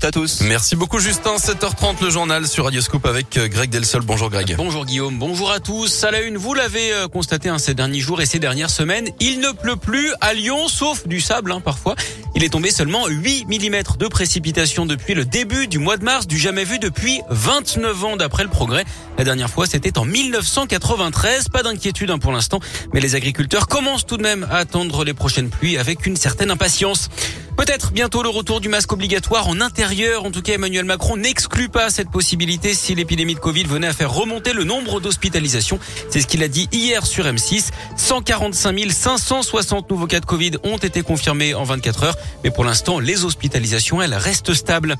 à tous. Merci beaucoup Justin. 7h30 le journal sur Radioscope avec euh, Greg Delsol. Bonjour Greg. Bonjour Guillaume, bonjour à tous. À la une, vous l'avez euh, constaté hein, ces derniers jours et ces dernières semaines, il ne pleut plus à Lyon, sauf du sable hein, parfois. Il est tombé seulement 8 mm de précipitation depuis le début du mois de mars, du jamais vu depuis 29 ans d'après le progrès. La dernière fois, c'était en 1993. Pas d'inquiétude hein, pour l'instant, mais les agriculteurs commencent tout de même à attendre les prochaines pluies avec une certaine impatience. Peut-être bientôt le retour du masque obligatoire en intérieur. En tout cas, Emmanuel Macron n'exclut pas cette possibilité si l'épidémie de Covid venait à faire remonter le nombre d'hospitalisations. C'est ce qu'il a dit hier sur M6. 145 560 nouveaux cas de Covid ont été confirmés en 24 heures. Mais pour l'instant, les hospitalisations, elles restent stables.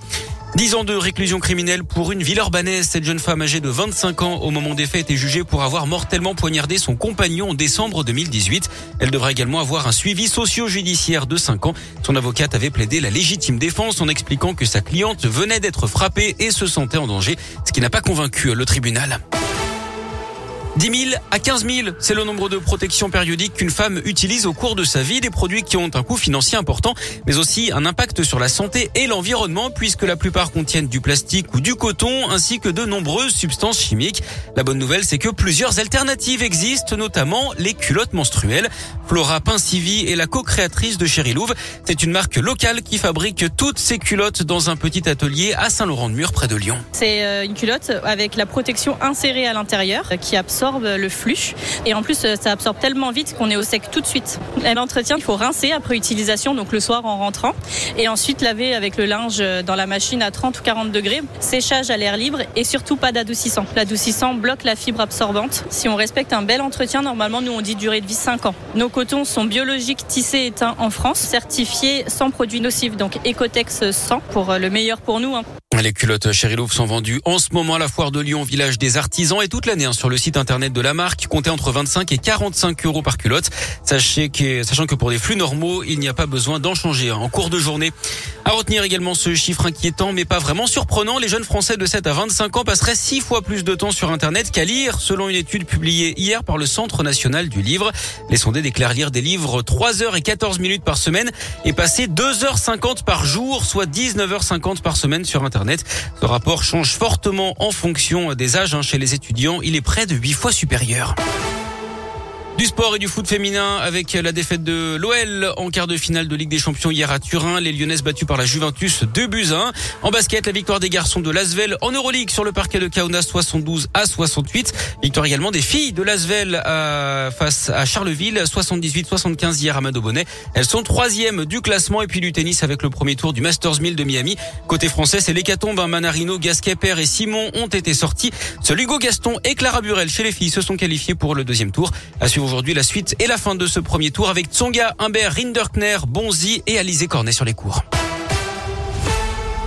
10 ans de réclusion criminelle pour une ville urbanaise. Cette jeune femme âgée de 25 ans au moment des faits était jugée pour avoir mortellement poignardé son compagnon en décembre 2018. Elle devra également avoir un suivi socio-judiciaire de 5 ans. Son avocate avait plaidé la légitime défense en expliquant que sa cliente venait d'être frappée et se sentait en danger, ce qui n'a pas convaincu le tribunal. 10 000 à 15 000, c'est le nombre de protections périodiques qu'une femme utilise au cours de sa vie, des produits qui ont un coût financier important, mais aussi un impact sur la santé et l'environnement, puisque la plupart contiennent du plastique ou du coton, ainsi que de nombreuses substances chimiques. La bonne nouvelle, c'est que plusieurs alternatives existent, notamment les culottes menstruelles. Flora Pincivi est la co-créatrice de Chéri Louve. C'est une marque locale qui fabrique toutes ces culottes dans un petit atelier à Saint-Laurent-de-Mur, près de Lyon. C'est euh, une culotte avec la protection insérée à l'intérieur qui absorbe absorbe le flux. Et en plus, ça absorbe tellement vite qu'on est au sec tout de suite. L'entretien, il faut rincer après utilisation, donc le soir en rentrant. Et ensuite laver avec le linge dans la machine à 30 ou 40 degrés. Séchage à l'air libre et surtout pas d'adoucissant. L'adoucissant bloque la fibre absorbante. Si on respecte un bel entretien, normalement, nous, on dit durée de vie 5 ans. Nos cotons sont biologiques, tissés et teints en France, certifiés sans produits nocifs, donc Ecotex 100 pour le meilleur pour nous. Hein. Les culottes Chérilouf sont vendues en ce moment à la foire de Lyon, village des artisans, et toute l'année hein, sur le site internet de la marque, comptez entre 25 et 45 euros par culotte. Sachez que, sachant que pour des flux normaux, il n'y a pas besoin d'en changer hein, en cours de journée. À retenir également ce chiffre inquiétant, mais pas vraiment surprenant. Les jeunes Français de 7 à 25 ans passeraient 6 fois plus de temps sur Internet qu'à lire, selon une étude publiée hier par le Centre national du livre. Les sondés déclarent lire des livres 3 heures et 14 minutes par semaine et passer 2h50 par jour, soit 19h50 par semaine sur Internet. Ce rapport change fortement en fonction des âges hein, chez les étudiants. Il est près de 8 fois supérieur. Du sport et du foot féminin avec la défaite de l'OL en quart de finale de Ligue des Champions hier à Turin. Les Lyonnaises battues par la Juventus 2 buts 1. En basket, la victoire des garçons de Lasvel en Euroleague sur le parquet de Kaunas 72 à 68. Victoire également des filles de Lasvel face à Charleville 78-75 hier à Madobonnet. Elles sont troisième du classement et puis du tennis avec le premier tour du Masters 1000 de Miami. Côté français, c'est l'hécatombe. Manarino, Gasquet, et Simon ont été sortis. Seul Hugo Gaston et Clara Burel chez les filles se sont qualifiés pour le deuxième tour aujourd'hui la suite et la fin de ce premier tour avec Tsonga, Humbert, Rinderkner, Bonzi et Alizé Cornet sur les cours.